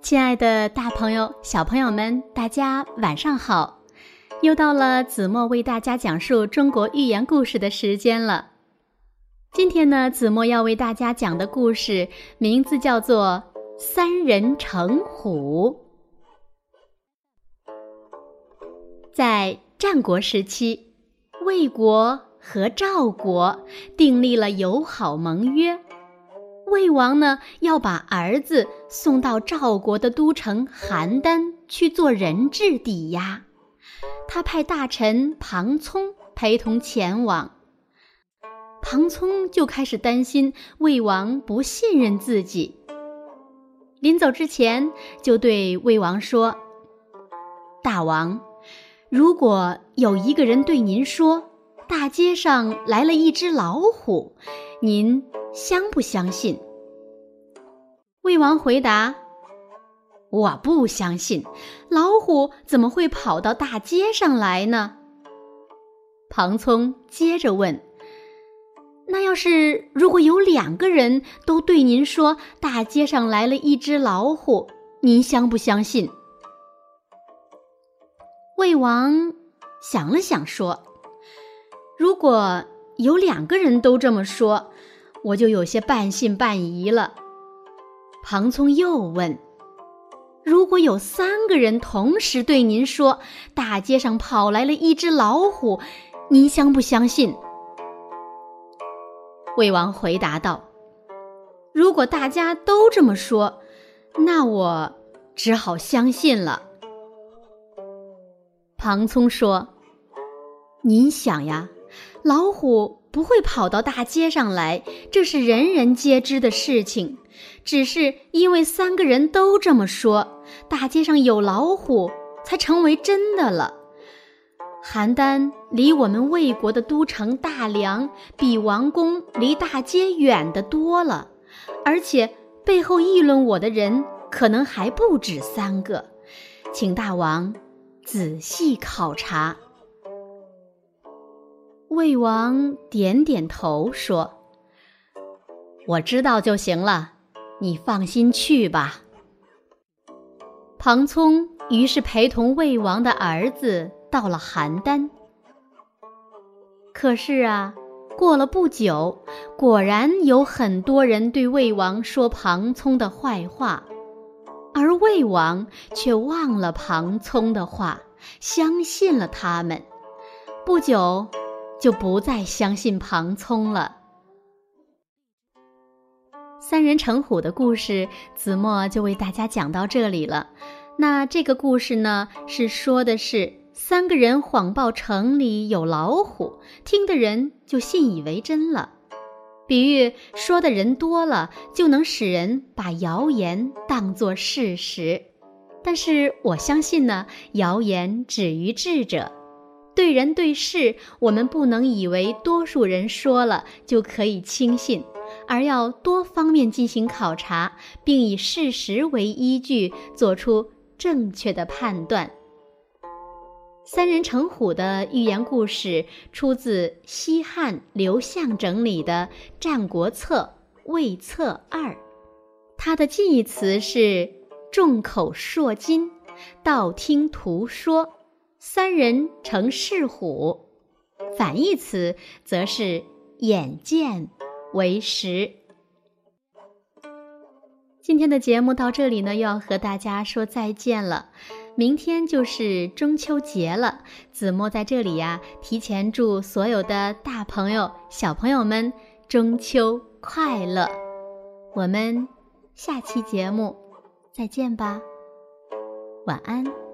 亲爱的大朋友、小朋友们，大家晚上好！又到了子墨为大家讲述中国寓言故事的时间了。今天呢，子墨要为大家讲的故事名字叫做《三人成虎》。在战国时期，魏国和赵国订立了友好盟约。魏王呢，要把儿子送到赵国的都城邯郸去做人质抵押。他派大臣庞聪陪同前往。庞聪就开始担心魏王不信任自己。临走之前，就对魏王说：“大王，如果有一个人对您说，大街上来了一只老虎，您……”相不相信？魏王回答：“我不相信，老虎怎么会跑到大街上来呢？”庞聪接着问：“那要是如果有两个人都对您说大街上来了一只老虎，您相不相信？”魏王想了想说：“如果有两个人都这么说。”我就有些半信半疑了。庞聪又问：“如果有三个人同时对您说，大街上跑来了一只老虎，您相不相信？”魏王回答道：“如果大家都这么说，那我只好相信了。”庞聪说：“您想呀，老虎。”不会跑到大街上来，这是人人皆知的事情。只是因为三个人都这么说，大街上有老虎，才成为真的了。邯郸离我们魏国的都城大梁，比王宫离大街远得多了，而且背后议论我的人可能还不止三个，请大王仔细考察。魏王点点头说：“我知道就行了，你放心去吧。”庞聪于是陪同魏王的儿子到了邯郸。可是啊，过了不久，果然有很多人对魏王说庞聪的坏话，而魏王却忘了庞聪的话，相信了他们。不久。就不再相信庞聪了。三人成虎的故事，子墨就为大家讲到这里了。那这个故事呢，是说的是三个人谎报城里有老虎，听的人就信以为真了。比喻说的人多了，就能使人把谣言当作事实。但是我相信呢，谣言止于智者。对人对事，我们不能以为多数人说了就可以轻信，而要多方面进行考察，并以事实为依据，做出正确的判断。三人成虎的寓言故事出自西汉刘向整理的《战国策·魏策二》，它的近义词是众口铄金，道听途说。三人成是虎，反义词则是眼见为实。今天的节目到这里呢，又要和大家说再见了。明天就是中秋节了，子墨在这里呀，提前祝所有的大朋友、小朋友们中秋快乐。我们下期节目再见吧，晚安。